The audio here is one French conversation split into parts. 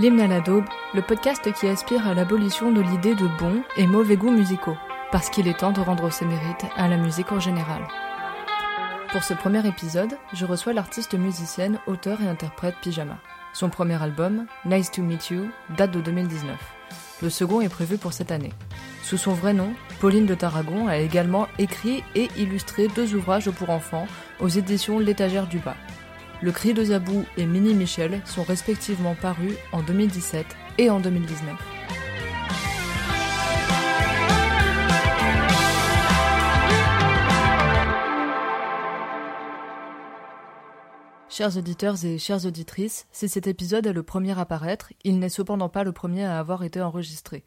L'hymne à daube, le podcast qui aspire à l'abolition de l'idée de bons et mauvais goûts musicaux, parce qu'il est temps de rendre ses mérites à la musique en général. Pour ce premier épisode, je reçois l'artiste musicienne, auteur et interprète Pyjama. Son premier album, Nice to Meet You, date de 2019. Le second est prévu pour cette année. Sous son vrai nom, Pauline de Tarragon a également écrit et illustré deux ouvrages pour enfants aux éditions L'étagère du bas. Le cri de Zabou et Mini Michel sont respectivement parus en 2017 et en 2019. Chers auditeurs et chères auditrices, si cet épisode est le premier à paraître, il n'est cependant pas le premier à avoir été enregistré.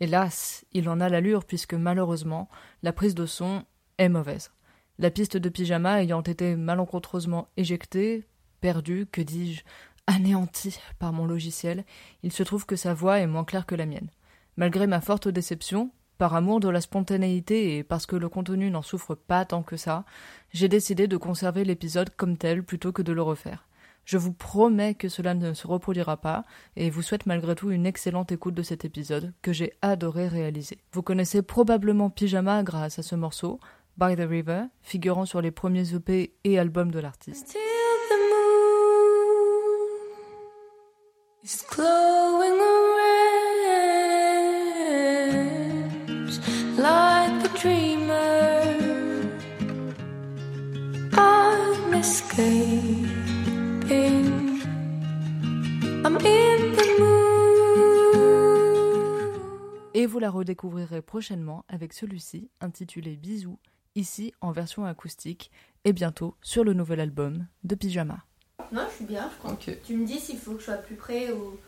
Hélas, il en a l'allure puisque malheureusement, la prise de son est mauvaise. La piste de pyjama ayant été malencontreusement éjectée, perdue, que dis-je, anéantie par mon logiciel, il se trouve que sa voix est moins claire que la mienne. Malgré ma forte déception, par amour de la spontanéité et parce que le contenu n'en souffre pas tant que ça, j'ai décidé de conserver l'épisode comme tel plutôt que de le refaire. Je vous promets que cela ne se reproduira pas et vous souhaite malgré tout une excellente écoute de cet épisode que j'ai adoré réaliser. Vous connaissez probablement Pyjama grâce à ce morceau, By the River, figurant sur les premiers EP et albums de l'artiste. Et vous la redécouvrirez prochainement avec celui-ci intitulé Bisous, ici en version acoustique et bientôt sur le nouvel album de Pyjama. Non, je suis bien, je crois. Tu me dis s'il faut que je sois plus près ou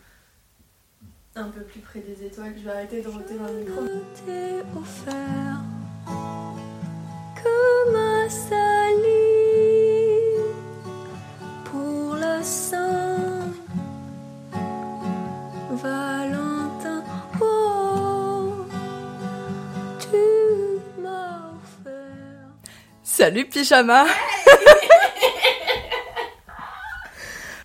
un peu plus près des étoiles. Je vais arrêter de roter dans le micro. t'ai offert comme un salive pour la Saint Valentin. Oh, tu m'as offert. Salut Pyjama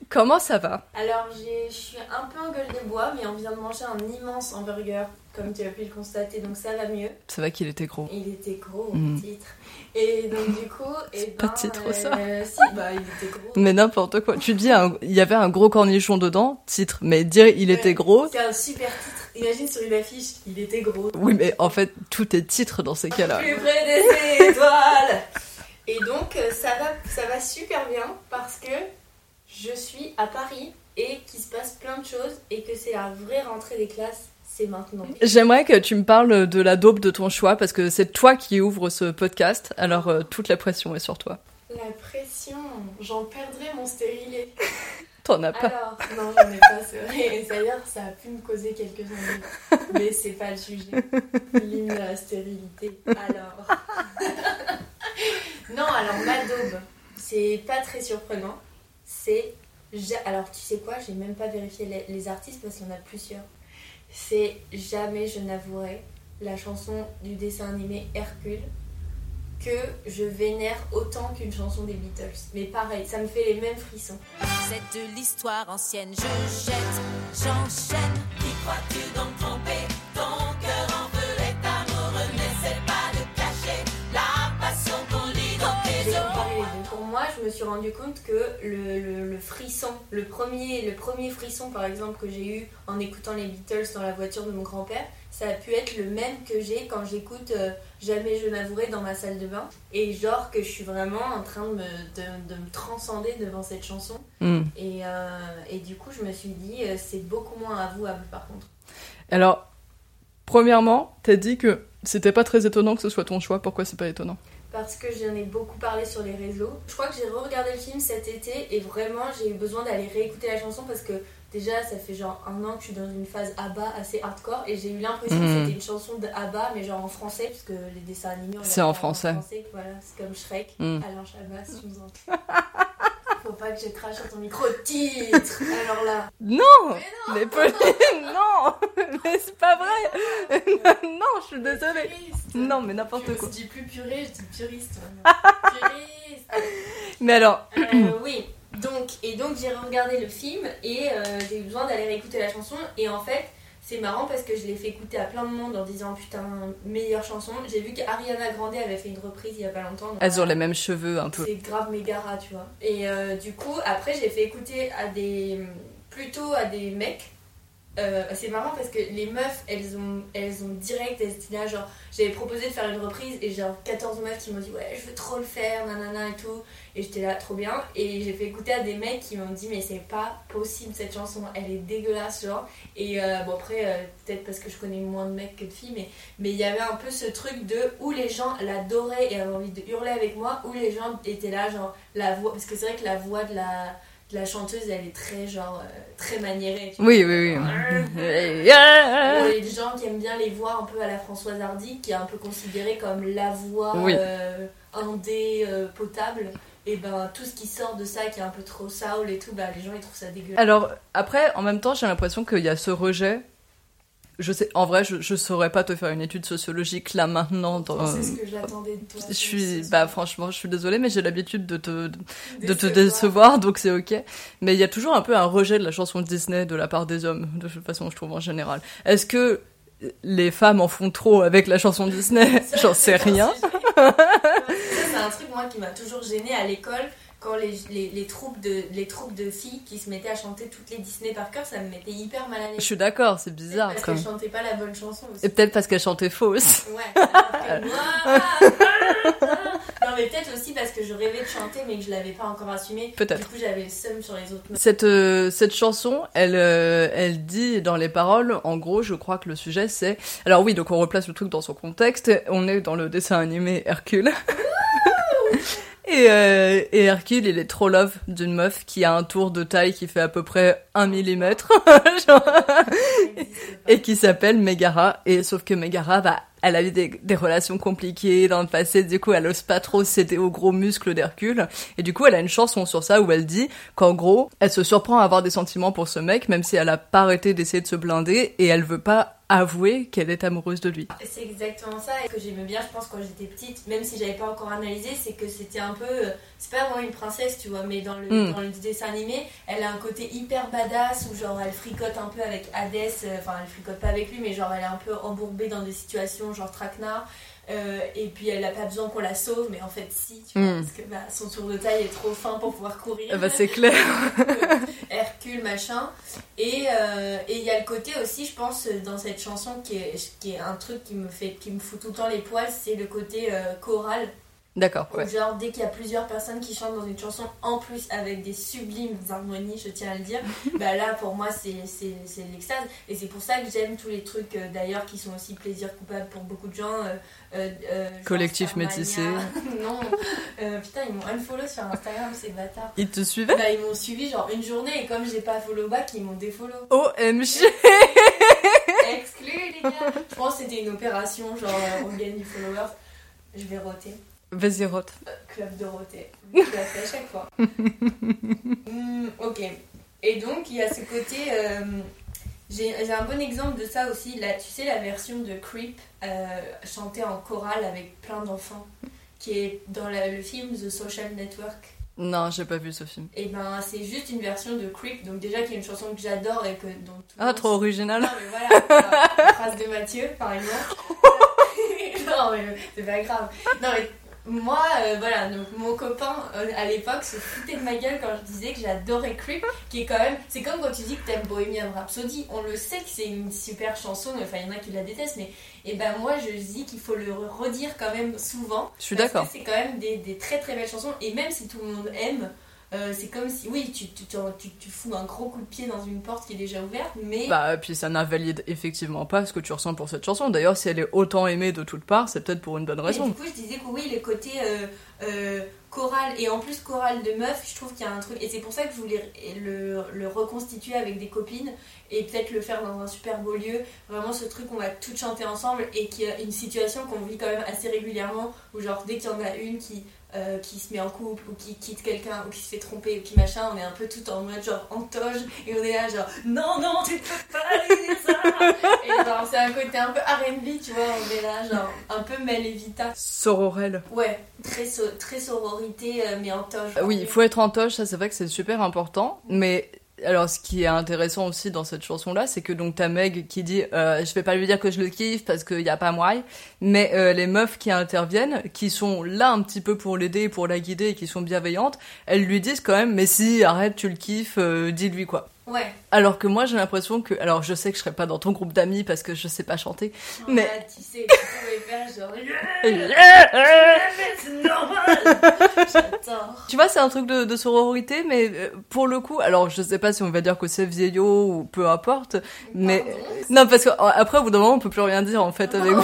Comment ça va? Alors, je suis un peu en gueule de bois, mais on vient de manger un immense hamburger, comme tu as pu le constater, donc ça va mieux. C'est vrai qu'il était gros. Il était gros, Mm. le titre. Et donc, du coup. et pas ben, titre, ça. euh, Si, bah, il était gros. Mais n'importe quoi. Tu dis, un- il y avait un gros cornichon dedans, titre. Mais dire il était gros, C'est un super titre. Imagine sur une affiche, il était gros. oui, mais en fait, tout est titre dans ces cas-là. Plus près des étoiles. Et donc euh, ça va, ça va super bien parce que je suis à Paris et qu'il se passe plein de choses et que c'est la vraie rentrée des classes, c'est maintenant. J'aimerais que tu me parles de la dope de ton choix parce que c'est toi qui ouvre ce podcast, alors euh, toute la pression est sur toi. La pression, j'en perdrai mon stérilet. T'en as pas. Alors, non, j'en ai pas, c'est vrai. D'ailleurs, ça a pu me causer quelques ennuis. Mais c'est pas le sujet. L'hymne à la stérilité. Alors. non, alors ma daube, c'est pas très surprenant. C'est. Alors, tu sais quoi, j'ai même pas vérifié les, les artistes parce qu'il y en a plusieurs. C'est Jamais je n'avouerai, la chanson du dessin animé Hercule, que je vénère autant qu'une chanson des Beatles. Mais pareil, ça me fait les mêmes frissons. C'est de l'histoire ancienne, je jette, j'enchaîne. Qui crois-tu tromper Ton je me suis rendu compte que le, le- le frisson, le premier, le premier frisson par exemple que j'ai eu en écoutant les Beatles dans la voiture de mon grand-père, ça a pu être le même que j'ai quand j'écoute euh, Jamais je n'avouerai dans ma salle de bain. Et genre que je suis vraiment en train de me, de, de me transcender devant cette chanson. Hmm. Et, euh, et du coup, je me suis dit, euh, c'est beaucoup moins avouable par contre. Alors, Premièrement, t'as dit que c'était pas très étonnant que ce soit ton choix. Pourquoi c'est pas étonnant? Parce que j'en ai beaucoup parlé sur les réseaux. Je crois que j'ai re-regardé le film cet été et vraiment j'ai eu besoin d'aller réécouter la chanson parce que déjà ça fait genre un an que je suis dans une phase ABBA assez hardcore et j'ai eu l'impression que Mhm. c'était une chanson de ABBA mais genre en français parce que les dessins animés C'est en regarde français. Voilà, c'est comme Shrek. Mhm. Alain Chabat, si nous entends. Faut pas que je crache sur ton micro. Titre Alors là. Non Mais Pauline, non Mais c'est pas vrai Non, je suis désolée. Puriste. Non, mais n'importe Je quoi. dis plus purée, je dis puriste. puriste. Mais alors, Euh, oui, donc, et donc j'ai regardé le film et euh, j'ai eu besoin d'aller réécouter la chanson. Et en fait, c'est marrant parce que je l'ai fait écouter à plein de monde en disant putain, meilleure chanson. J'ai vu qu'Ariana Grande avait fait une reprise il y a pas longtemps. elles ont voilà. les mêmes cheveux un peu. C'est grave Megara, tu vois. Et euh, du coup, après, j'ai fait écouter à des. plutôt à des mecs. Euh, c'est marrant parce que les meufs, elles ont, elles ont direct, elles étaient là, genre, j'avais proposé de faire une reprise et genre 14 meufs qui m'ont dit ouais, je veux trop le faire, nanana et tout. Et j'étais là, trop bien. Et j'ai fait écouter à des mecs qui m'ont dit mais c'est pas possible cette chanson, elle est dégueulasse, genre. Et euh, bon, après, euh, peut-être parce que je connais moins de mecs que de filles, mais il y avait un peu ce truc de où les gens l'adoraient et avaient envie de hurler avec moi, où les gens étaient là, genre la voix, parce que c'est vrai que la voix de la, la chanteuse elle est très, genre, euh, très maniérée. Oui, oui, oui. Pour les gens qui aiment bien les voix un peu à la Françoise Hardy, qui est un peu considérée comme la voix Oui. euh, indé euh, potable, et ben tout ce qui sort de ça, qui est un peu trop soul et tout, bah les gens ils trouvent ça dégueulasse. Alors, après, en même temps, j'ai l'impression qu'il y a ce rejet. Je sais, en vrai, je, je saurais pas te faire une étude sociologique là maintenant. Dans, c'est ce que j'attendais de toi. je suis, bah franchement, je suis désolée, mais j'ai l'habitude de te, de te Décevoir. donc c'est ok. Mais il y a toujours un peu un rejet de la chanson Disney de la part des hommes, de toute façon, je trouve en général. Est-ce que les femmes en font trop avec la chanson Disney? J'en sais rien. c'est un truc, moi, qui m'a toujours gêné à l'école. Quand les, les, les troupes de, les troupes de filles qui se mettaient à chanter toutes les Disney par cœur, ça me mettait hyper mal à Je l'aise. suis d'accord, c'est bizarre. Parce qu'elles chantaient pas la bonne chanson aussi. Et peut-être parce qu'elle chantait fausse. Ouais, alors que moi, ah, ah, Non, mais peut-être aussi parce que je rêvais de chanter, mais que je l'avais pas encore assumé. Peut-être. Du coup, j'avais le seum sur les autres. Cette, euh, cette chanson, elle, euh, elle dit dans les paroles, en gros, je crois que le sujet c'est. Alors oui, donc on replace le truc dans son contexte. On est dans le dessin animé Hercule. Et, euh, et Hercule, il est trop love d'une meuf qui a un tour de taille qui fait à peu près un millimètre. Genre, et qui s'appelle Megara. Et sauf que Megara, bah, elle a eu des, des relations compliquées dans le passé. Du coup, elle ose pas trop céder aux gros muscles d'Hercule. Et du coup, elle a une chanson sur ça où elle dit qu'en gros, elle se surprend à avoir des sentiments pour ce mec, même si elle a pas arrêté d'essayer de se blinder et elle veut pas avouer qu'elle est amoureuse de lui. C'est exactement ça. Et ce que j'aimais bien, je pense, quand j'étais petite, même si j'avais pas encore analysé, c'est que c'était un peu. euh, C'est pas vraiment une princesse, tu vois, mais dans le, Mm. dans le dessin animé, elle a un côté hyper badass où, genre, elle fricote un peu avec Hadès. euh, Enfin, elle fricote pas avec lui, mais genre, elle est un peu embourbée dans des situations, genre traquenard. Euh, et puis elle a pas besoin qu'on la sauve, mais en fait si, tu vois, Mm. parce que bah, son tour de taille est trop fin pour pouvoir courir. Ah bah, c'est clair. Hercule, machin. Et euh, et il y a le côté aussi, je pense, dans cette chanson qui est, qui est un truc qui me, fait, qui me fout tout le temps les poils, c'est le côté euh, choral. D'accord, ouais. Genre, dès qu'il y a plusieurs personnes qui chantent dans une chanson, en plus avec des sublimes harmonies, je tiens à le dire, bah là pour moi c'est l'extase. Et c'est pour ça que j'aime tous les trucs euh, d'ailleurs qui sont aussi plaisir coupable pour beaucoup de gens. euh, euh, Collectif métissé. non, putain, ils m'ont unfollow sur Instagram, ces bâtards. Il te suivait Bah, ils m'ont suivi genre une journée et comme j'ai pas follow back, ils m'ont défollow. OMG Exclu les gars Je pense que c'était une opération genre on gagne du followers. Je vais roter. Vas-y, rote. Euh, Club de roter. Je la fais à chaque fois. Hmm, ok. Et donc il y a ce côté. euh, j'ai j'ai un bon exemple de ça aussi. Là, tu sais la version de Creep euh, chantée en chorale avec plein d'enfants qui est dans la- le film The Social Network. Non, j'ai pas vu ce film. Et ben c'est juste une version de Creep, donc déjà qui est une chanson que j'adore et que Ah, trop original. Non mais voilà, la phrase de Mathieu par exemple. non mais c'est pas grave. Non mais moi, euh, voilà, donc mon copain euh, à l'époque se foutait de ma gueule quand je disais que j'adorais Creep, qui est quand même, c'est comme quand tu dis que t'aimes Bohemian Rhapsody, on le sait que c'est une super chanson, enfin il y en a qui la détestent, mais et ben moi je dis qu'il faut le redire quand même souvent. Je suis d'accord. C'est quand même des, des très très belles chansons, et même si tout le monde aime, euh, c'est comme si, oui, tu, tu, tu, tu fous un gros coup de pied dans une porte qui est déjà ouverte, mais. Bah, puis ça n'invalide effectivement pas ce que tu ressens pour cette chanson. D'ailleurs, si elle est autant aimée de toutes parts, c'est peut-être pour une bonne Et raison. du coup, je disais que oui, le côté euh, euh, choral, et en plus choral de meuf, je trouve qu'il y a un truc. Et c'est pour ça que je voulais le, le reconstituer avec des copines et peut-être le faire dans un super beau lieu. Vraiment, ce truc, on va toutes chanter ensemble et qui est une situation qu'on vit quand même assez régulièrement où, genre, dès qu'il y en a une qui. Euh, qui se met en couple ou qui quitte quelqu'un ou qui se fait tromper ou qui machin, on est un peu tout en mode genre en toge et on est là genre non non tu peux pas dire ça et genre c'est un côté un peu R&B tu vois on est là genre un peu Mel et Vita Sororelle. Ouais, très, so- très sororité, euh, mais en toge. Euh, Oui, il faut être en toge, ça c'est vrai que c'est super important. Mais alors, ce qui est intéressant aussi dans cette chanson-là, c'est que donc t'as Meg qui dit euh, je vais pas lui dire que je le kiffe parce qu'il y a pas moyen, mais euh, les meufs qui interviennent, qui sont là un petit peu pour l'aider, pour la guider, et qui sont bienveillantes, elles lui disent quand même mais si arrête, tu le kiffes, euh, dis-lui quoi. Ouais, Alors que moi j'ai l'impression que alors je sais que je serais pas dans ton groupe d'amis parce que je sais pas chanter, mais Ouais, tu sais, tu pouvais faire genre. Yeah, c'est normal J'adore. Tu vois, c'est un truc de, de sororité, mais euh, pour le coup, alors je sais pas si on va dire que c'est vieillot ou peu importe, mais Pardon. non parce que euh, après au bout d'un moment on peut plus rien dire en fait avec vous.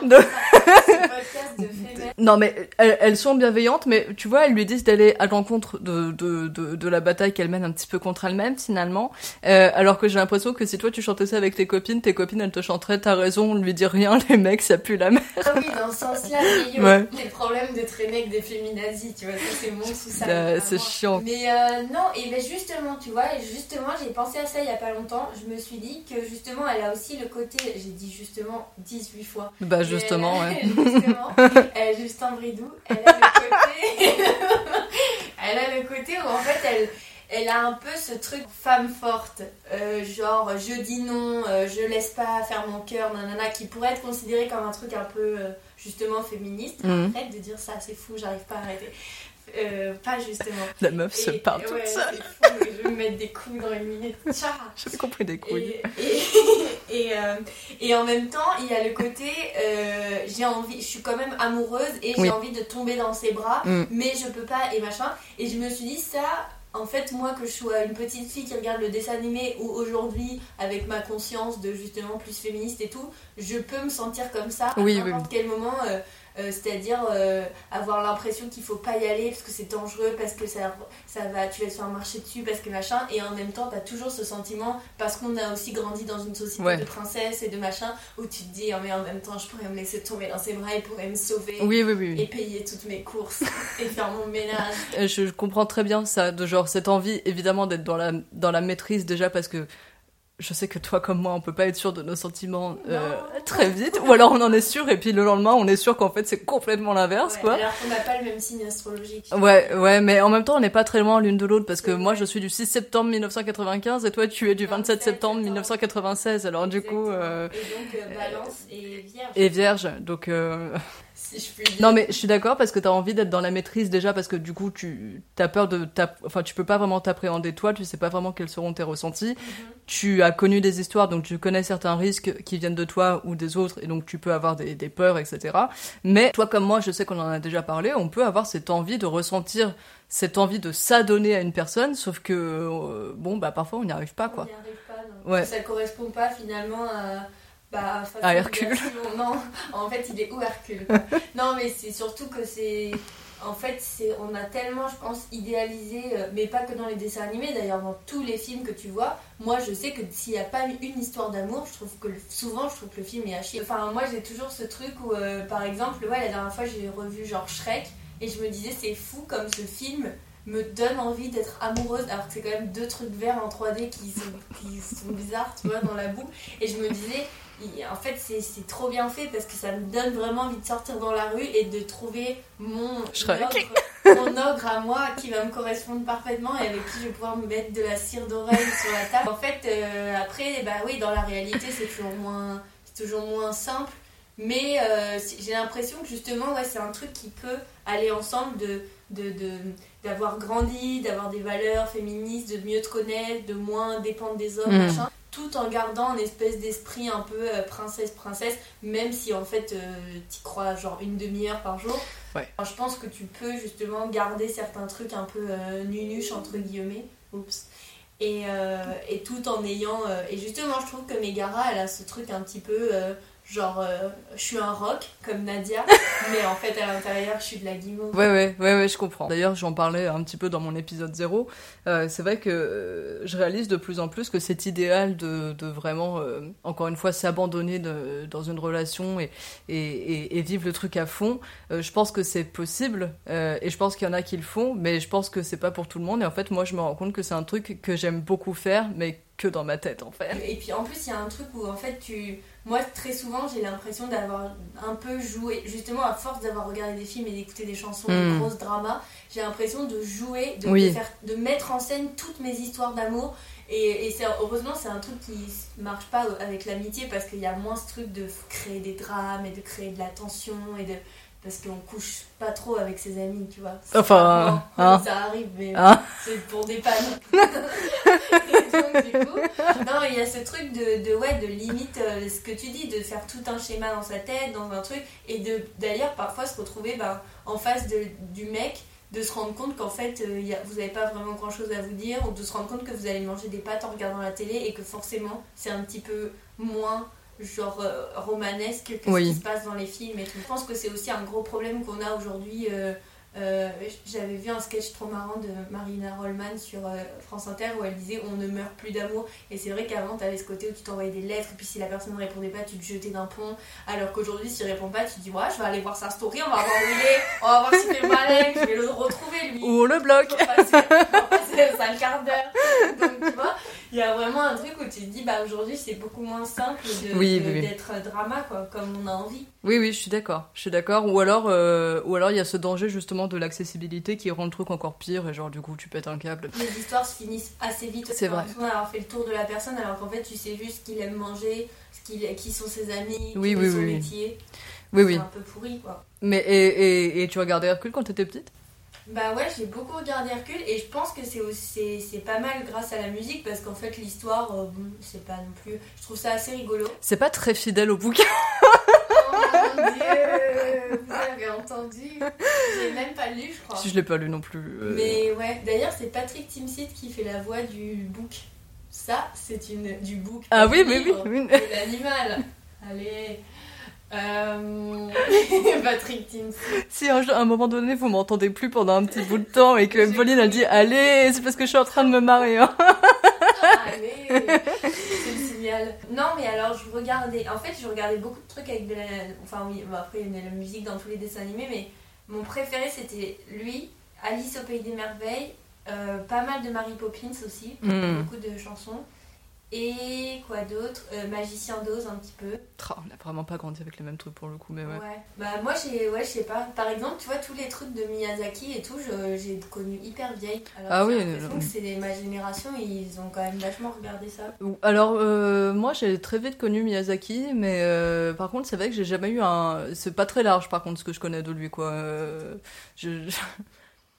c'est De- un podcast de féminin. Non mais elles, elles sont bienveillantes, mais tu vois, elles lui disent d'aller à l'encontre de, de, de, de la bataille qu'elle mène un petit peu contre elle-même finalement. Euh, alors que j'ai l'impression que si toi tu chantais ça avec tes copines, tes copines elles te chanteraient t'as raison, on lui dit rien, les mecs ça pue la merde. Ah oui, dans ce sens-là, yo, Ouais. les problèmes de traîner avec des féminazis, tu vois, ça c'est mon sous-ça. Euh, c'est chiant. Mais euh, non, et ben justement, tu vois, et justement, j'ai pensé à ça il y a pas longtemps. Je me suis dit que justement, elle a aussi le côté, j'ai dit justement 18 fois. Bah justement, ouais. justement, euh, Justin Bridou, elle a le côté, elle a le côté où en fait elle, elle a un peu ce truc femme forte, euh, genre je dis non, euh, je laisse pas faire mon cœur, nanana, qui pourrait être considéré comme un truc un peu euh, justement féministe. Mhm. Arrête de dire ça, c'est fou, j'arrive pas à arrêter. Euh, pas justement. La meuf se parle toute seule. fou, je vais me mettre des coups dans une minute. J'avais compris des couilles. et, et, et, euh, et en même temps, il y a le côté, euh, j'ai envie, je suis quand même amoureuse et j'ai Oui. envie de tomber dans ses bras, Mm. mais je peux pas et machin. Et je me suis dit ça. En fait, moi, que je sois une petite fille qui regarde le dessin animé ou aujourd'hui, avec ma conscience de justement plus féministe et tout, je peux me sentir comme ça à Oui, n'importe quel moment. euh, euh, C'est-à-dire euh, avoir l'impression qu'il faut pas y aller parce que c'est dangereux, parce que ça, ça va, tu vas se faire marcher dessus, parce que machin. Et en même temps, t'as toujours ce sentiment, parce qu'on a aussi grandi dans une société Ouais. de princesses et de machin, où tu te dis, oh, mais en même temps, je pourrais me laisser tomber dans ses bras, il pourrait me sauver. Oui, oui, oui. Et payer toutes mes courses et faire mon ménage. Euh, Je je comprends très bien ça, de genre cette envie évidemment d'être dans la, dans la maîtrise déjà parce que je sais que toi comme moi on peut pas être sûr de nos sentiments euh, très vite ou alors on en est sûr et puis le lendemain on est sûr qu'en fait c'est complètement l'inverse Ouais, quoi. Alors qu'on n'a pas le même signe astrologique. Ouais, ouais, mais en même temps on n'est pas très loin l'une de l'autre parce que moi je suis du 6 septembre 1995 et toi tu es du 27 27 septembre 1996 alors du coup euh, Et donc, euh, balance et vierge. et vierge donc euh, Si je puis dire. Non mais je suis d'accord parce que t'as envie d'être dans la maîtrise déjà parce que du coup tu as peur de enfin tu peux pas vraiment t'appréhender toi tu sais pas vraiment quels seront tes ressentis tu as connu des histoires donc tu connais certains risques qui viennent de toi ou des autres et donc tu peux avoir des, des peurs etc mais toi comme moi je sais qu'on en a déjà parlé on peut avoir cette envie de ressentir cette envie de s'adonner à une personne sauf que euh, bon bah parfois on n'y arrive pas quoi On n'y arrive pas, non. Ouais. Ça correspond pas finalement à. Bah, façon À Hercule. Non, en fait, il est où Hercule? Non, mais c'est surtout que c'est. En fait, c'est on a tellement, je pense, idéalisé, euh, mais pas que dans les dessins animés, d'ailleurs, dans tous les films que tu vois. Moi, je sais que s'il n'y a pas une histoire d'amour, je trouve que le- souvent, je trouve que le film est à chier. Enfin, moi, j'ai toujours ce truc où, euh, par exemple, ouais, la dernière fois, j'ai revu genre Shrek, et je me disais, c'est fou comme ce film me donne envie d'être amoureuse alors que c'est quand même deux trucs verts en 3D qui sont, qui sont bizarres tu vois dans la boue et je me disais en fait c'est trop bien fait parce que ça me donne vraiment envie de sortir dans la rue et de trouver mon ogre, mon ogre à moi qui va me correspondre parfaitement et avec qui je vais pouvoir me mettre de la cire d'oreille sur la table en fait euh, après bah oui dans la réalité c'est toujours moins c'est toujours moins simple mais euh, j'ai l'impression que justement ouais, c'est un truc qui peut aller ensemble de de, de- d'avoir grandi, d'avoir des valeurs féministes, de mieux te connaître, de moins dépendre des hommes, Mhm. machin. Tout en gardant une espèce d'esprit un peu euh, princesse princesse même si en fait euh, t'y crois genre une demi-heure par jour. Ouais. Alors, je pense que tu peux justement garder certains trucs un peu euh, nunuches entre guillemets. Oups. Et, euh, et tout en ayant euh, et justement je trouve que Megara elle a ce truc un petit peu euh, genre euh, je suis un rock comme Nadia mais en fait à l'intérieur je suis de la guimauve Ouais, ouais, ouais, ouais, je comprends. D'ailleurs, j'en parlais un petit peu dans mon épisode 0. Euh, c'est vrai que euh, je réalise de plus en plus que cet idéal de, de vraiment, encore une fois, s'abandonner dans une relation et, et, et, et vivre le truc à fond, je pense que c'est possible et je pense qu'il y en a qui le font, mais je pense que c'est pas pour tout le monde. Et en fait, moi, je me rends compte que c'est un truc que j'aime beaucoup faire, mais que dans ma tête, en fait. Et puis en plus, il y a un truc où en fait, tu. Moi, très souvent, j'ai l'impression d'avoir un peu joué, justement, à force d'avoir regardé des films et d'écouter des chansons, Mm. des grosses dramas, j'ai l'impression de jouer, de, Oui. de faire, de mettre en scène toutes mes histoires d'amour. Et, et c'est, heureusement, c'est un truc qui marche pas avec l'amitié parce qu'il y a moins ce truc de créer des drames et de créer de la tension et de. Parce qu'on couche pas trop avec ses amis, tu vois. Enfin, hein. ça arrive, mais Hein c'est pour des coup, non, il y a ce truc de, de, ouais, de limite, euh, ce que tu dis, de faire tout un schéma dans sa tête, dans un truc, et de d'ailleurs parfois se retrouver ben, en face de, du mec, de se rendre compte qu'en fait euh, il y a- vous n'avez pas vraiment grand chose à vous dire, ou de se rendre compte que vous allez manger des pâtes en regardant la télé, et que forcément c'est un petit peu moins genre euh, romanesque que Oui. ce qui se passe dans les films et tout. Je pense que c'est aussi un gros problème qu'on a aujourd'hui. euh, euh, J'avais vu un sketch trop marrant de Marina Rollman sur euh, France Inter où elle disait on ne meurt plus d'amour et c'est vrai qu'avant t'avais ce côté où tu t'envoyais des lettres et puis si la personne ne répondait pas tu te jetais d'un pont. Alors qu'aujourd'hui s'il répond pas tu te dis ouais je vais aller voir sa story on va voir où il est on va voir s'il fait malin je vais le retrouver lui Ou on le bloque. Passer un sale quart d'heure. Donc tu vois il y a vraiment un truc où tu te dis bah aujourd'hui c'est beaucoup moins simple de- Oui, de- oui, oui. d'être drama quoi comme on a envie. Oui, oui, je suis d'accord. Je suis d'accord. Ou alors, euh, ou alors il y a ce danger justement de l'accessibilité qui rend le truc encore pire et genre du coup tu pètes un câble. les histoires se finissent assez vite. C'est vrai. l'impression d'avoir fait le tour de la personne alors qu'en fait tu sais juste ce qu'il aime manger, ce qui sont ses amis, Oui, oui, est son oui, oui. métier. Oui, C'est oui. un peu pourri quoi. Mais et, et, et tu regardais Hercule quand t'étais petite? Bah ouais, j'ai beaucoup regardé Hercule et je pense que c'est, aussi, c'est, pas mal grâce à la musique parce qu'en fait l'histoire, euh, bon, c'est pas non plus. Je trouve ça assez rigolo. C'est pas très fidèle au bouquin. Oh mon dieu, vous avez entendu J'ai même pas lu, je crois. Si je l'ai pas lu non plus. euh. Mais ouais, d'ailleurs c'est Patrick Timsit qui fait la voix du book. Ça, c'est une du book. Ah oui, mais oui, oui. de l'animal. Allez. Euh... Patrick Timsit. Si un, jour- à un moment donné vous m'entendez plus pendant un petit bout de temps et que Pauline a dit allez, c'est parce que je suis en train de me marrer. Hein. Allez, c'est le signal. Non, mais alors je regardais. En fait, je regardais beaucoup de trucs avec de la. Enfin, oui, bon, après, il y a de la musique dans tous les dessins animés, mais mon préféré c'était lui, Alice au Pays des Merveilles, euh, pas mal de Mary Poppins aussi, Mm. beaucoup de chansons. Et quoi d'autre? Euh, Magicien d'Oz un petit peu. On a vraiment pas grandi avec les mêmes trucs pour le coup, mais ouais. Ouais. Bah moi ouais je sais pas. Par exemple tu vois tous les trucs de Miyazaki et tout j'ai connu hyper vieille. Alors Ah oui, l'impression que c'est ma génération ils ont quand même vachement regardé ça. Alors, euh, moi, j'ai très vite connu Miyazaki, mais euh, par contre, c'est vrai que j'ai jamais eu un. C'est pas très large, par contre, ce que je connais de lui, quoi. Je...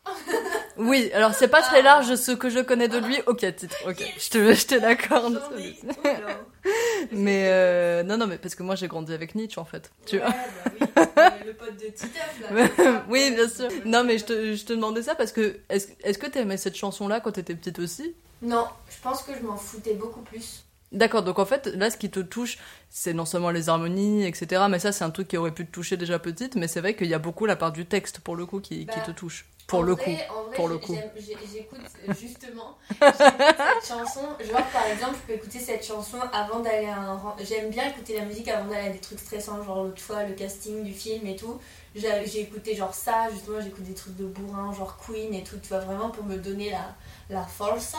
oui, alors c'est pas très large ce que je connais de lui. Ok, titre, ok, je te, je te l'accorde. Mais euh, non, non, mais parce que moi j'ai grandi avec Nietzsche en fait. Tu Ouais, vois bah oui, le pote de Titeuf là. oui, bien sûr. Non, mais je te, je te demandais ça parce que est-ce est-ce que t'aimais cette chanson-là quand t'étais petite aussi? Non, je pense que je m'en foutais beaucoup plus. D'accord, donc en fait, là, ce qui te touche, c'est non seulement les harmonies, etc. Mais ça, c'est un truc qui aurait pu te toucher déjà petite. Mais c'est vrai qu'il y a beaucoup la part du texte, pour le coup, qui, qui Bah, te touche. Pour le vrai- coup. en vrai, pour le coup. J'écoute euh, justement cette chanson. Genre par exemple, je peux écouter cette chanson avant d'aller à un. J'aime bien écouter la musique avant d'aller à des trucs stressants, genre l'autre fois le casting du film et tout. J'ai j'ai écouté genre ça, justement, j'écoute des trucs de bourrin, genre Queen et tout, tu vois, vraiment pour me donner la, la force.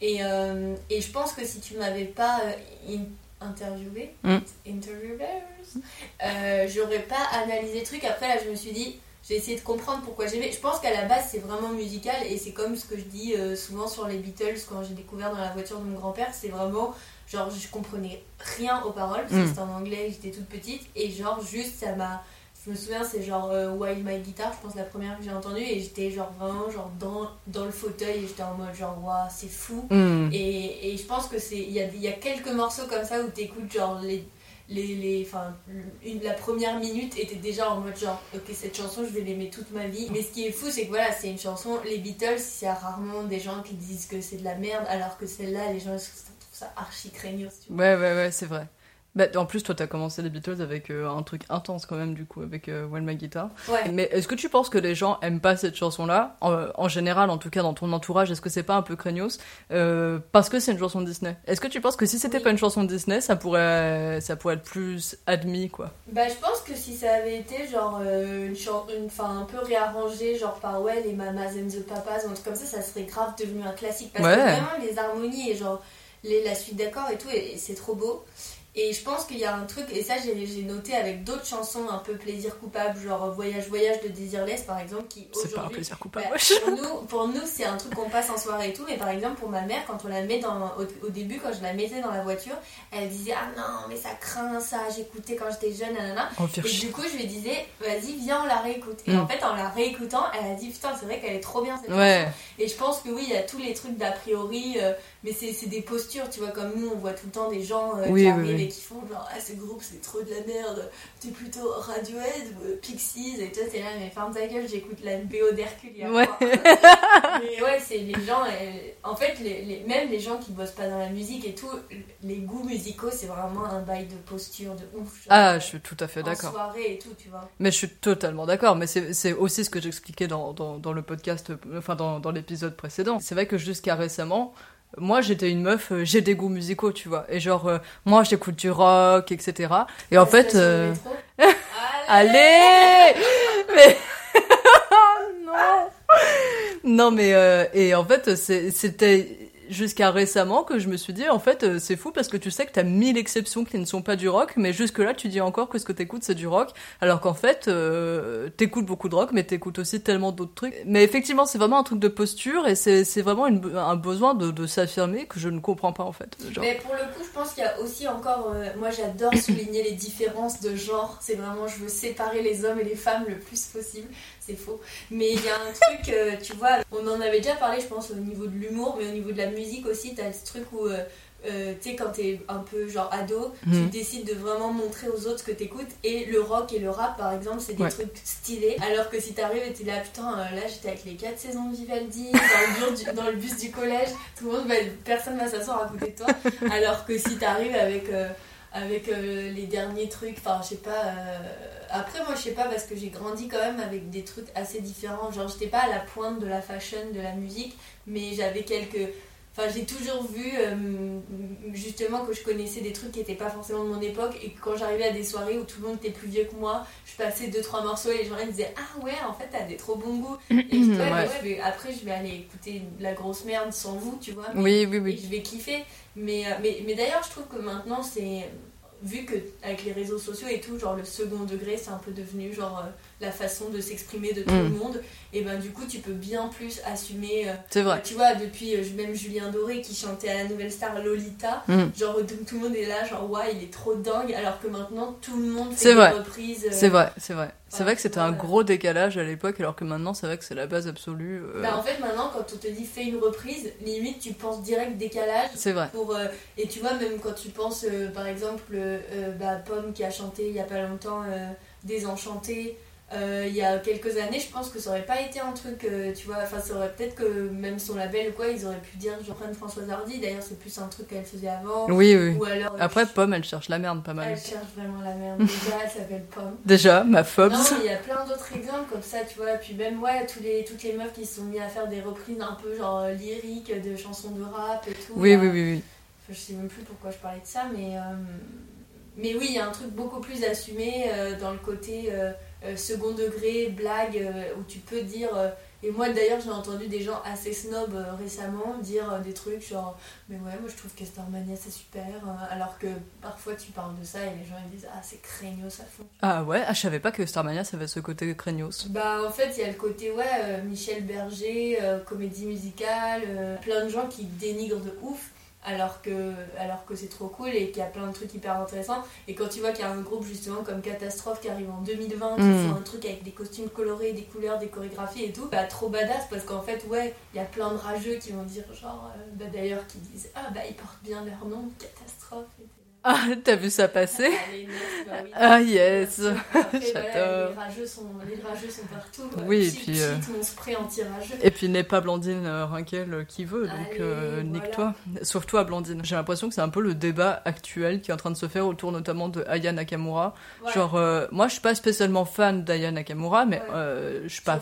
Et, euh, et je pense que si tu m'avais pas euh, in- interviewé, Mm. interviewers, euh, j'aurais pas analysé le truc. Après, là, je me suis dit, j'ai essayé de comprendre pourquoi j'aimais. Je pense qu'à la base, c'est vraiment musical et c'est comme ce que je dis euh, souvent sur les Beatles quand j'ai découvert dans la voiture de mon grand-père. C'est vraiment genre, je comprenais rien aux paroles parce que Mm. c'était en anglais, j'étais toute petite et genre, juste ça m'a. je me souviens, c'est genre euh, Wild My Guitar, je pense la première que j'ai entendue, et j'étais genre vraiment genre dans, dans le fauteuil, et j'étais en mode genre, waouh, c'est fou. Hmm. Et, et je pense que c'est. Il y a, il y a quelques morceaux comme ça où t'écoutes genre les. Les, les, enfin, une, la première minute était déjà en mode genre ok cette chanson je vais l'aimer toute ma vie mais ce qui est fou c'est que voilà c'est une chanson les Beatles il y a rarement des gens qui disent que c'est de la merde alors que celle-là les gens trouvent ça archi craignos. Ouais, ouais, ouais, c'est vrai. Bah, en plus, toi, t'as commencé les Beatles avec euh, un truc intense quand même, du coup, avec euh, Well My Guitar. ouais Mais est-ce que tu penses que les gens aiment pas cette chanson-là? En, en général, en tout cas dans ton entourage, est-ce que c'est pas un peu craignos? Euh, Parce que c'est une chanson de Disney. Est-ce que tu penses que si c'était Oui. pas une chanson de Disney, ça pourrait, ça pourrait être plus admis, quoi? Bah, je pense que si ça avait été genre euh, une une fin un peu réarrangée, genre par ouais, les Mamas and the Papas ou un truc comme ça, ça serait grave devenu un classique. Parce Ouais. que vraiment, les harmonies et genre les, la suite d'accords et tout, et, et c'est trop beau. Et je pense qu'il y a un truc, et ça j'ai noté avec d'autres chansons un peu plaisir coupable, genre Voyage Voyage de Désirless par exemple, qui C'est pas un plaisir coupable. bah, wesh. pour nous, pour nous c'est un truc qu'on passe en soirée et tout, mais par exemple pour ma mère, quand on la met dans, au, au début, quand je la mettais dans la voiture, elle disait Ah non, mais ça craint ça, j'écoutais quand j'étais jeune, nanana. Faire Et du coup, je lui disais Vas-y, viens, on la réécoute. Et Mm. en fait, en la réécoutant, elle a dit Putain, c'est vrai qu'elle est trop bien cette Ouais, chanson. Et je pense que oui, il y a tous les trucs d'a priori, euh, mais c'est des postures, tu vois, comme nous, on voit tout le temps des gens euh, Oui, qui arrivent oui. et qui font genre Ah, ce groupe c'est trop de la merde, t'es plutôt Radiohead ou euh, Pixies, et toi t'es là, mais ferme ta gueule, j'écoute la BO d'Hercule. Ouais. mais ouais, c'est les gens, euh, en fait, les, les- même les gens qui bossent pas dans la musique et tout, les goûts musicaux, c'est vraiment un bail de posture de ouf. genre, ah, je suis tout à fait d'accord. soirée et tout, tu vois. Mais je suis totalement d'accord, mais c'est aussi ce que j'expliquais dans, dans, dans le podcast, enfin dans, dans l'épisode précédent. C'est vrai que jusqu'à récemment, moi j'étais une meuf, euh, j'ai des goûts musicaux, tu vois. Et genre, euh, moi j'écoute du rock, etc. Et en fait... Euh. Allez Mais... non Non mais... euh, et en fait, c'était jusqu'à récemment que je me suis dit, en fait, euh, c'est fou parce que tu sais que t'as mille exceptions qui ne sont pas du rock, mais jusque-là, tu dis encore que ce que t'écoutes, c'est du rock, alors qu'en fait, euh, t'écoutes beaucoup de rock, mais t'écoutes aussi tellement d'autres trucs. Mais effectivement, c'est vraiment un truc de posture, et c'est vraiment un besoin de, s'affirmer que je ne comprends pas, en fait. Mais pour le coup, je pense qu'il y a aussi encore. euh, moi, j'adore souligner les différences de genre. C'est vraiment, je veux séparer les hommes et les femmes le plus possible. C'est faux. Mais il y a un truc, euh, tu vois, on en avait déjà parlé, je pense, au niveau de l'humour, mais au niveau de la musique aussi, t'as ce truc où. euh, euh, tu sais, quand t'es un peu genre ado, tu Mhm. décides de vraiment montrer aux autres ce que t'écoutes. Et le rock et le rap, par exemple, c'est des Ouais. trucs stylés. Alors que si t'arrives et t'es là, putain, euh, là j'étais avec les 4 saisons de Vivaldi, dans le, bus du, dans le bus du collège, tout le monde va, personne va s'asseoir à côté de toi. Alors que si t'arrives avec, euh, avec les derniers trucs, enfin je sais pas. Après, moi je sais pas parce que j'ai grandi quand même avec des trucs assez différents. Genre, j'étais pas à la pointe de la fashion, de la musique, mais j'avais quelques. Enfin, j'ai toujours vu euh, justement que je connaissais des trucs qui n'étaient pas forcément de mon époque et que quand j'arrivais à des soirées où tout le monde était plus vieux que moi, je passais deux trois morceaux et les gens me disaient Ah ouais, en fait, t'as des trop bons goûts. Et je Ouais, mais Ouais. je vais- après, je vais aller écouter de la grosse merde sans vous, tu vois. mais- Oui, oui, et oui. je vais kiffer. Mais, euh, mais, mais d'ailleurs, je trouve que maintenant, c'est. Vu que avec les réseaux sociaux et tout, genre le second degré, c'est un peu devenu genre euh, la façon de s'exprimer de tout Mm. le monde. Et ben du coup, tu peux bien plus assumer. euh, C'est vrai. tu vois, depuis euh, même Julien Doré qui chantait à la nouvelle star Lolita, Mm. genre tout, tout le monde est là, genre ouais, il est trop dingue, alors que maintenant tout le monde fait vrai. des reprises. euh, C'est vrai, c'est vrai. C'est vrai que c'était un gros décalage à l'époque, alors que maintenant, c'est vrai que c'est la base absolue. euh, Bah, en fait, maintenant, quand on te dit fais une reprise, limite tu penses direct décalage. C'est vrai. Pour, euh, et tu vois, même quand tu penses, euh, par exemple, euh, euh, bah, Pomme qui a chanté il y a pas longtemps euh, Désenchanté, euh, il y a quelques années, je pense que ça aurait pas été un truc, euh, tu vois, enfin, ça aurait peut-être que même son label ou quoi, ils auraient pu dire, je prenne Françoise Hardy, d'ailleurs, c'est plus un truc qu'elle faisait avant. Oui, oui. Ou alors, euh, Après, je- Pomme, elle cherche la merde pas mal. elle cherche vraiment la merde. Déjà, elle s'appelle Pomme. Déjà, ma Fobs. Non, mais il y a plein d'autres exemples comme ça, tu vois. Puis même, ouais, tous les, toutes les meufs qui se sont mis à faire des reprises un peu genre lyriques de chansons de rap et tout. Oui, là. oui, oui, oui. Enfin, je sais même plus pourquoi je parlais de ça, mais, euh, mais oui, il y a un truc beaucoup plus assumé dans le côté second degré, blague, euh, où tu peux dire. euh, et moi d'ailleurs, j'ai entendu des gens assez snobs euh, récemment dire euh, des trucs genre Mais ouais, moi je trouve que Starmania c'est super, euh, alors que parfois tu parles de ça et les gens ils disent Ah, c'est craignos à fond. Ah ouais, ah, je savais pas que Starmania, ça avait ce côté craignos. Bah en fait il y a le côté ouais euh, Michel Berger, euh, comédie musicale, euh, plein de gens qui dénigrent de ouf alors que, alors que c'est trop cool et qu'il y a plein de trucs hyper intéressants. Et quand tu vois qu'il y a un groupe justement comme Catastrophe qui arrive en 2020, qui Mm. font un truc avec des costumes colorés, des couleurs, des chorégraphies et tout, bah trop badass parce qu'en fait, ouais, il y a plein de rageux qui vont dire, genre, euh, bah d'ailleurs, qui disent, ah bah ils portent bien leur nom, Catastrophe. Et Ah, t'as vu ça passer? Ah, bah. Ah, yes J'adore. les rageux sont, partout. Oui, et puis, euh, cheat, mon spray anti-rageux. Et puis n'est pas Blandine euh, Rinkel euh, qui veut, donc nique-toi. Sauf toi, Blandine. J'ai l'impression que c'est un peu le débat actuel qui est en train de se faire autour notamment de Aya Nakamura. Genre, moi je suis pas spécialement fan d'Aya Nakamura, mais je suis pas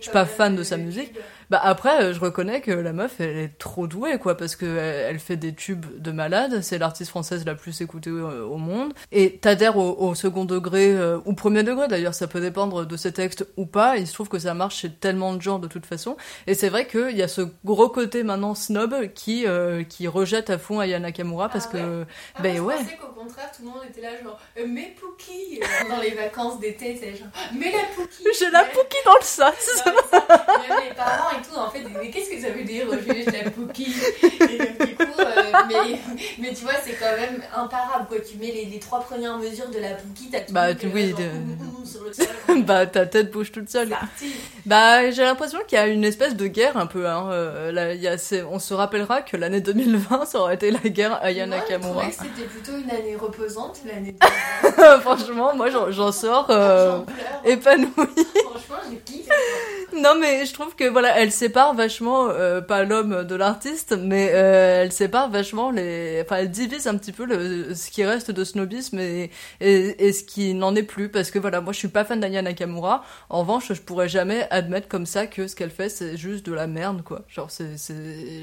je suis fan de sa musique. Bah après, euh, je reconnais que la meuf, elle est trop douée, quoi, parce que elle, elle fait des tubes de malade. C'est l'artiste française la plus écoutée euh, au monde. Et t'adhères au, au second degré euh, ou premier degré, d'ailleurs, ça peut dépendre de ses textes ou pas. Il se trouve que ça marche chez tellement de gens de toute façon. Et c'est vrai qu'il y a ce gros côté maintenant snob qui euh, qui rejette à fond Aya Nakamura parce Ah que Ah, ben moi, ouais. je pensais qu'au contraire, tout le monde était là, genre, euh, mais euh, Dans les vacances d'été, c'est genre, mais la Pookie j'ai la Pookie dans le sas. Non, mais ça, Même les parents et tout, en fait, mais qu'est-ce que ça veut dire, la Et donc, du coup, euh, mais, mais tu vois, c'est quand même imparable, quoi. Tu mets les, les trois premières mesures de la Pookie, t'as tout Bah, tu- oui, de- sur le sol. bah ta tête bouge toute seule. Bah, j'ai l'impression qu'il y a une espèce de guerre un peu. Hein. euh, là, il y a, c'est- on se rappellera que l'année 2020, ça aurait été la guerre Aya je Nakamura. trouvais que c'était plutôt une année reposante, l'année 2020. Franchement, moi, j'en, sors euh, épanouie. Franchement, j'ai kiffé. Non, mais je trouve que voilà, elle sépare vachement, euh, pas l'homme de l'artiste, mais euh, elle sépare vachement les. Enfin, elle divise un petit peu le, ce qui reste de snobisme et, et, et ce qui n'en est plus. Parce que voilà, moi, je suis pas fan d'Aya Nakamura. En revanche, je pourrais jamais admettre comme ça que ce qu'elle fait, c'est juste de la merde, quoi. Genre, c'est,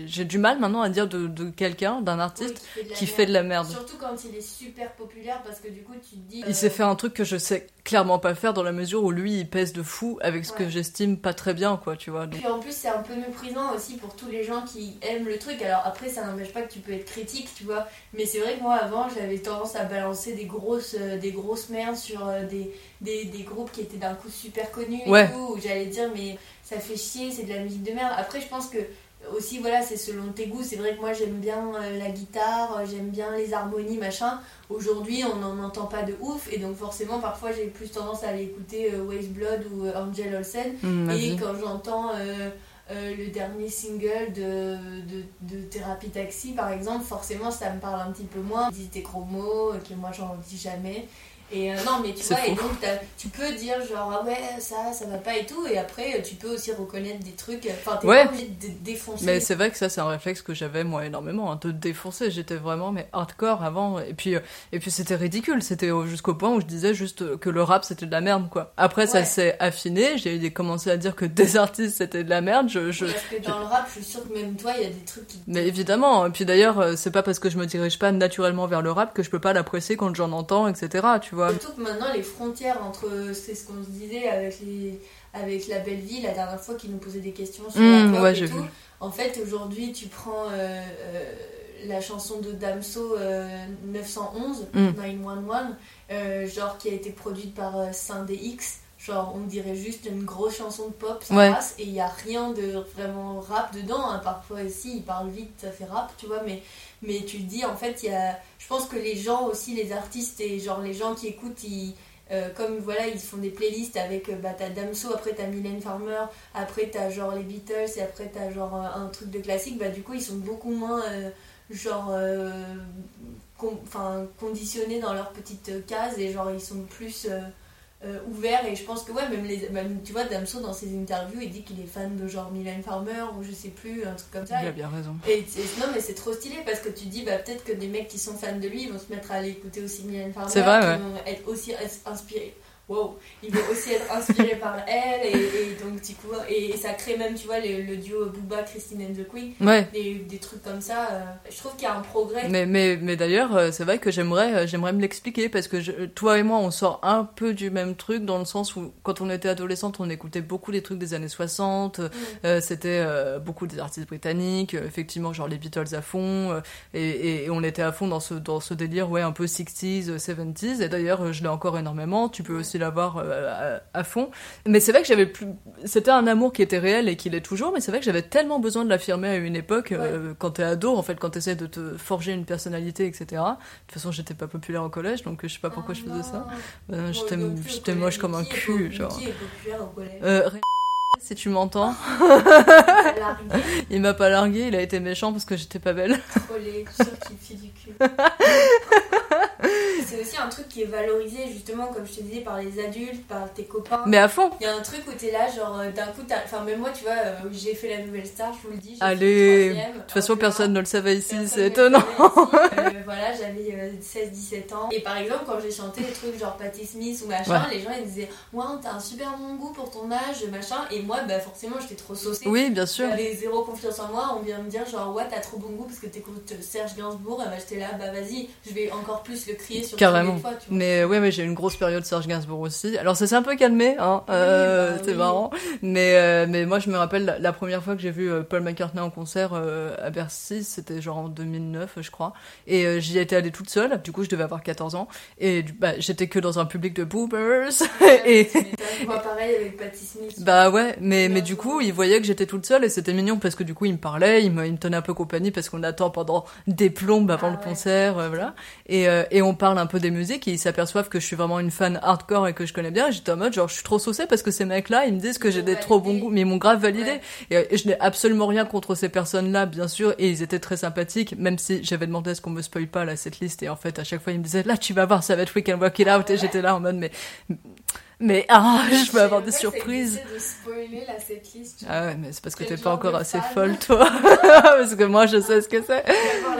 j'ai du mal maintenant à dire de, de quelqu'un, d'un artiste, Oui, qui qui fait de la merde. Surtout quand il est super populaire parce que du coup tu te dis. Il s'est fait un truc que je sais clairement pas faire dans la mesure où lui il pèse de fou avec ce que j'estime pas très bien quoi tu vois donc- Puis en plus c'est un peu méprisant aussi pour tous les gens qui aiment le truc. Alors après ça n'empêche pas que tu peux être critique tu vois. Mais c'est vrai que moi avant j'avais tendance à balancer des grosses, euh, des grosses merdes sur euh, des, des, des groupes qui étaient d'un coup super connus et Ouais. tout. Où j'allais dire mais ça fait chier, c'est de la musique de merde. Après je pense que aussi voilà c'est selon tes goûts. C'est vrai que moi j'aime bien euh, la guitare, euh, j'aime bien les harmonies machin. Aujourd'hui, on n'en entend pas de ouf, et donc forcément, parfois, j'ai plus tendance à aller écouter euh, Waste Blood ou euh, Angel Olsen. Hum, Et quand j'entends euh, euh, le dernier single de, de, de Thérapie Taxi, par exemple, forcément, ça me parle un petit peu moins. Disent des gros mots que moi, j'en dis jamais. Et euh, non, mais tu vois, et donc tu peux dire genre, ah ouais, ça, ça va pas et tout, et après, euh, tu peux aussi reconnaître des trucs. Enfin, t'es Ouais. pas obligé de défoncer. Mais c'est vrai que ça, c'est un réflexe que j'avais moi énormément, hein, de défoncer. J'étais vraiment mais hardcore avant, et puis euh, et puis c'était ridicule. C'était au- jusqu'au point où je disais juste que le rap c'était de la merde, quoi. Après, ça s'est affiné. J'ai commencé à dire que des artistes c'était de la merde. Je, je... Parce que dans le rap, je suis sûre que même toi, il y a des trucs qui. Mais évidemment. Et puis d'ailleurs, euh, c'est pas parce que je me dirige pas naturellement vers le rap que je peux pas l'apprécier quand j'en entends, etc. Tu vois. Surtout que maintenant, les frontières entre. C'est ce qu'on se disait avec, les, avec la belle vie la dernière fois qui nous posait des questions sur Mmh, la ouais, et tout. vu. En fait, aujourd'hui, tu prends euh, euh, la chanson de Damso euh, 911, Mmh. 911, euh, genre qui a été produite par euh, Sindé X. Genre, on dirait juste une grosse chanson de pop, ça Ouais. passe, et il n'y a rien de vraiment rap dedans. hein. Parfois, aussi, il parle vite, ça fait rap, tu vois, mais, mais tu te dis, en fait, il y a. Je pense que les gens aussi, les artistes et genre les gens qui écoutent, ils. euh, comme voilà, ils font des playlists avec euh, bah, t'as Damso, après t'as Mylène Farmer, après t'as genre les Beatles et après t'as genre euh, un truc de classique, bah du coup ils sont beaucoup moins euh, genre euh, con- conditionnés dans leur petite case et genre ils sont plus euh, ouverts et je pense que ouais même les même, tu vois Damso dans ses interviews il dit qu'il est fan de genre Mylène Farmer ou je sais plus un truc comme ça Il a bien raison. et non mais c'est trop stylé parce que tu dis bah peut-être que des mecs qui sont fans de lui ils vont se mettre à aller écouter aussi Mylène Farmer C'est vrai, ouais. vont être aussi ins- inspirés wow ils vont aussi être inspirés par elle et, et donc du coup et, ça crée même tu vois le, le duo Booba Christine and the Queen Ouais. des, des trucs comme ça euh, je trouve qu'il y a un progrès Mais, mais, mais d'ailleurs, euh, c'est vrai que j'aimerais, euh, j'aimerais me l'expliquer parce que je- toi et moi, on sort un peu du même truc dans le sens où, quand on était adolescente, on écoutait beaucoup les trucs des années 60. euh, c'était euh, beaucoup des artistes britanniques, effectivement, genre les Beatles à fond. et, on était à fond dans ce, dans ce délire, ouais, un peu 60s, euh, 70s. Et d'ailleurs, je l'ai encore énormément. Tu peux aussi aussi l'avoir euh, à, à fond. Mais c'est vrai que j'avais plus. C'était un amour qui était réel et qui l'est toujours, mais c'est vrai que j'avais tellement besoin de l'affirmer à une époque, euh, quand t'es ado, en fait, quand t'essaies de te forger une personnalité, etc. De toute façon, j'étais pas populaire au collège, donc je sais pas pourquoi je faisais ça. Euh, j'étais Bon, non j'étais moche comme un cul, genre. Qui est populaire au collège Euh, si tu m'entends, il m'a pas largué, il a été méchant parce que j'étais pas belle. trollé, sûr qu'il fait du cul. C'est aussi un truc qui est valorisé justement, comme je te disais, par les adultes, par tes copains. Mais à fond. Il y a un truc où t'es là, genre euh, d'un coup, t'as- enfin même moi, tu vois, euh, j'ai fait la nouvelle star, je vous le dis. Allez, de toute façon, personne ne le savait ici, c'est étonnant. savait ici. Euh, voilà, j'avais euh, 16-17 ans. Et par exemple, quand j'ai chanté des trucs genre Patti Smith ou machin, les gens ils disaient Ouais, t'as un super bon goût pour ton âge, machin. Et moi, bah forcément, j'étais trop saucée. Oui, bien sûr. J'avais zéro confiance en moi. On vient me dire genre Ouais, t'as trop bon goût parce que t'écoutes Serge Gainsbourg. Et bah j'étais là, bah vas-y, je vais encore plus le crier sur Carrément. toits, tu vois. Mais ouais, mais j'ai eu une grosse période Serge Gainsbourg aussi. Alors ça s'est un peu calmé, hein. euh, bah c'est oui. marrant. Mais euh, mais moi je me rappelle la, la première fois que j'ai vu euh, Paul McCartney en concert euh, à Bercy, c'était genre en 2009, je crois. Et euh, j'y étais allée toute seule. Du coup, je devais avoir 14 ans. Et bah, j'étais que dans un public de boomers. et Tu m'étonnes. Moi, pareil avec Patti Smith. bah ouais, mais mais du coup, il voyait que j'étais toute seule et c'était mignon parce que du coup, il me parlait, il me, il me tenait un peu compagnie parce qu'on attend pendant des plombes avant Ah le ouais. concert, euh, voilà. Et, euh, et on parle un peu des musiques et ils s'aperçoivent que je suis vraiment une fan hardcore et que je connais bien. J'étais en mode genre, je suis trop saucée parce que ces mecs-là, ils me disent que j'ai des trop bons goûts, mais ils m'ont grave validé. Ouais. Et, et je n'ai absolument rien contre ces personnes-là, bien sûr, et ils étaient très sympathiques, même si j'avais demandé à ce qu'on me spoil pas là cette liste. Et en fait, à chaque fois, ils me disaient là, tu vas voir, ça va être We Can Work It Out. Et j'étais là en mode mais mais ah, je peux avoir des surprises. de spoiler la setlist. Ah ouais, mais c'est parce que t'es pas encore assez folle, toi. parce que moi, je sais ce que c'est.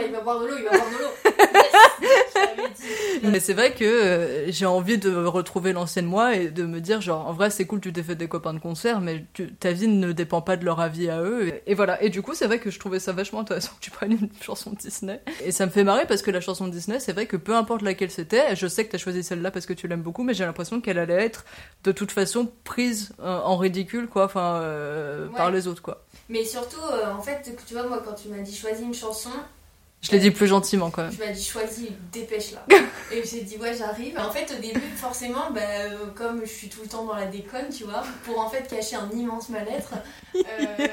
Il va boire de l'eau, il va boire de l'eau. Mais c'est vrai que euh, j'ai envie de retrouver l'ancienne moi et de me dire, genre, en vrai, c'est cool, tu t'es fait des copains de concert, mais tu- ta vie ne dépend pas de leur avis à eux. Et, et voilà. Et du coup, c'est vrai que je trouvais ça vachement intéressant que tu prennes une chanson Disney. Et ça me fait marrer parce que la chanson Disney, c'est vrai que peu importe laquelle c'était, je sais que t'as choisi celle-là parce que tu l'aimes beaucoup, mais j'ai l'impression qu'elle allait être de toute façon prise euh, en ridicule, quoi, enfin, euh, Ouais. par les autres, quoi. Mais surtout, en fait, tu vois, moi, quand tu m'as dit choisis une chanson, Je l'ai dit plus gentiment, quand même. tu m'as dit choisis, dépêche là. et j'ai dit ouais, j'arrive. En fait, au début, forcément, bah, euh, comme je suis tout le temps dans la déconne, tu vois, pour en fait cacher un immense mal-être, euh,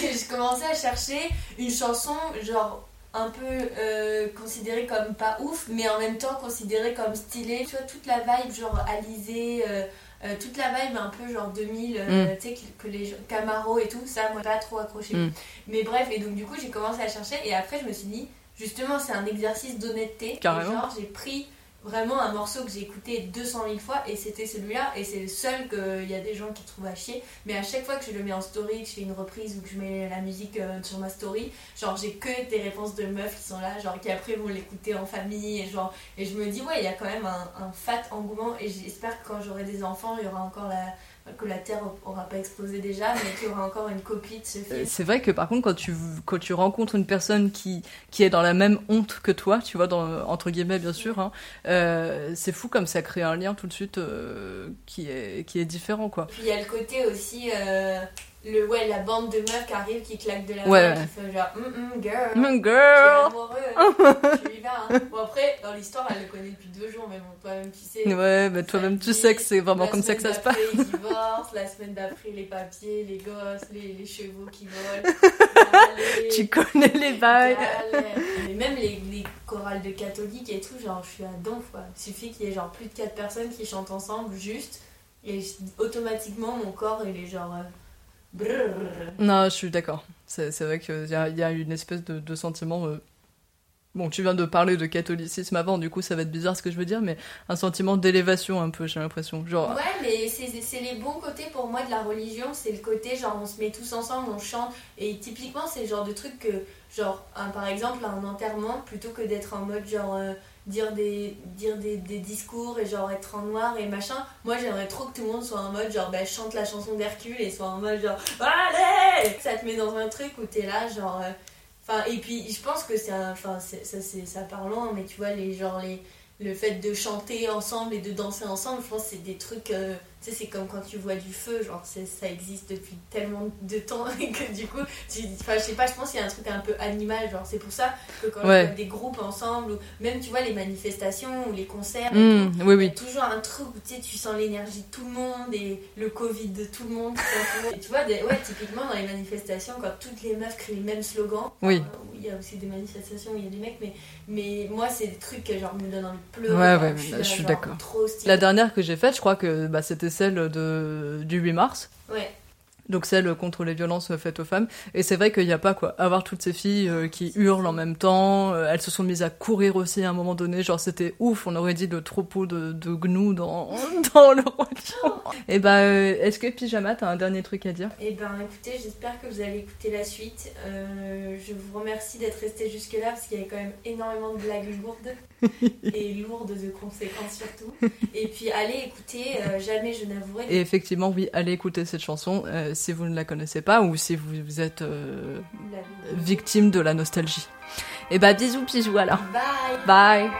j'ai j'ai commencé à chercher une chanson, genre un peu euh, considérée comme pas ouf, mais en même temps considérée comme stylée. Tu vois, toute la vibe, genre Alizé. euh, euh, toute la vibe un peu genre 2000, euh, tu sais, que, que les Camaro et tout, ça, moi, pas trop accroché. Mm. Mais bref, et donc du coup, j'ai commencé à chercher, et après, je me suis dit, justement, c'est un exercice d'honnêteté. Carrément. Et genre, j'ai pris vraiment un morceau que j'ai écouté 200 000 fois, et c'était celui-là, et c'est le seul qu'il y a des gens qui trouvent à chier. Mais à chaque fois que je le mets en story, que je fais une reprise ou que je mets la musique euh, sur ma story, genre, j'ai que des réponses de meufs qui sont là, genre, qui après vont l'écouter en famille, et genre, et je me dis, ouais, il y a quand même un, un fat engouement, et j'espère que quand j'aurai des enfants, il y aura encore la. Que la Terre aura pas explosé déjà, mais qu'il y aura encore une copie de ce film. C'est vrai que par contre, quand tu, quand tu rencontres une personne qui, qui est dans la même honte que toi, tu vois, dans, entre guillemets bien sûr, hein, euh, c'est fou comme ça crée un lien tout de suite euh, qui, est, qui est différent, quoi. Puis il y a le côté aussi, euh, le, ouais, la bande de meufs qui arrive, qui claque de la Ouais, main, ouais. qui fait genre, hum hum, girl, Mm, girl amoureux, tu y vas. Hein. Bon, après, dans l'histoire, elle le connaît depuis deux jours, mais bon, toi-même, tu sais. Ouais, mais toi-même tu samedi, sais que c'est vraiment comme ça que ça se passe. ils divorcent, la semaine d'après, les papiers, les gosses, les, les chevaux qui volent. Tu connais les bails. Mais même les, les chorales de catholiques et tout, genre, je suis à donf, quoi. Il suffit qu'il y ait genre plus de 4 personnes qui chantent ensemble, juste, et automatiquement, mon corps, il est genre. euh, brrr. Non, je suis d'accord. C'est vrai qu'il y y a une espèce de, de sentiment. euh, Bon, tu viens de parler de catholicisme avant, du coup ça va être bizarre ce que je veux dire, mais un sentiment d'élévation un peu, j'ai l'impression. Genre, Ouais, mais c'est les bons côtés pour moi de la religion. C'est le côté, genre, on se met tous ensemble, on chante. Et typiquement, c'est le genre de truc que, genre, un- par exemple, un enterrement, plutôt que d'être en mode, genre, euh, dire, des, dire des, des discours et, genre, être en noir et machin, moi, j'aimerais trop que tout le monde soit en mode, genre, bah, chante la chanson d'Hercule et soit en mode, genre, allez Ça te met dans un truc où t'es là, genre. euh, Enfin, et puis, je pense que c'est. Enfin, ça, c'est- ça part loin, mais tu vois, les, genre, les le fait de chanter ensemble et de danser ensemble, je pense c'est des trucs. euh, tu sais, c'est comme quand tu vois du feu, genre ça existe depuis tellement de temps et que du coup, tu, enfin, je sais pas, je pense qu'il y a un truc un peu animal, genre c'est pour ça que quand Ouais. je vois des groupes ensemble, ou même tu vois les manifestations ou les concerts, Hmm, tout, oui, oui. toujours un truc où tu sais, tu sens l'énergie de tout le monde et le Covid de tout le monde. tout. Et tu vois, des- ouais, typiquement dans les manifestations, quand toutes les meufs crient le même slogan, Oui. enfin, il y a aussi des manifestations où il y a des mecs, mais, mais moi, c'est des trucs qui genre, me donnent envie de pleurer. Ouais, ouais, je suis, genre, d'accord. La dernière que j'ai faite, je crois que bah, c'était celle de, du 8 mars. Ouais. Donc celle contre les violences faites aux femmes. Et c'est vrai qu'il n'y a pas quoi. Avoir toutes ces filles euh, qui hurlent en même temps, euh, elles se sont mises à courir aussi à un moment donné. Genre c'était ouf, on aurait dit le troupeau de, de gnous dans, dans le roi. Et bah, euh, est-ce que Pyjama, t'as un dernier truc à dire? Et ben écoutez, j'espère que vous allez écouter la suite. Euh, je vous remercie d'être resté jusque-là parce qu'il y avait quand même énormément de blagues lourdes et lourdes de conséquences surtout. Et puis allez écouter euh, Jamais je n'avouerai. Et effectivement, oui, allez écouter cette chanson euh, si vous ne la connaissez pas ou si vous, vous êtes euh, victime de la nostalgie. Et bah bisous bisous alors. Bye Bye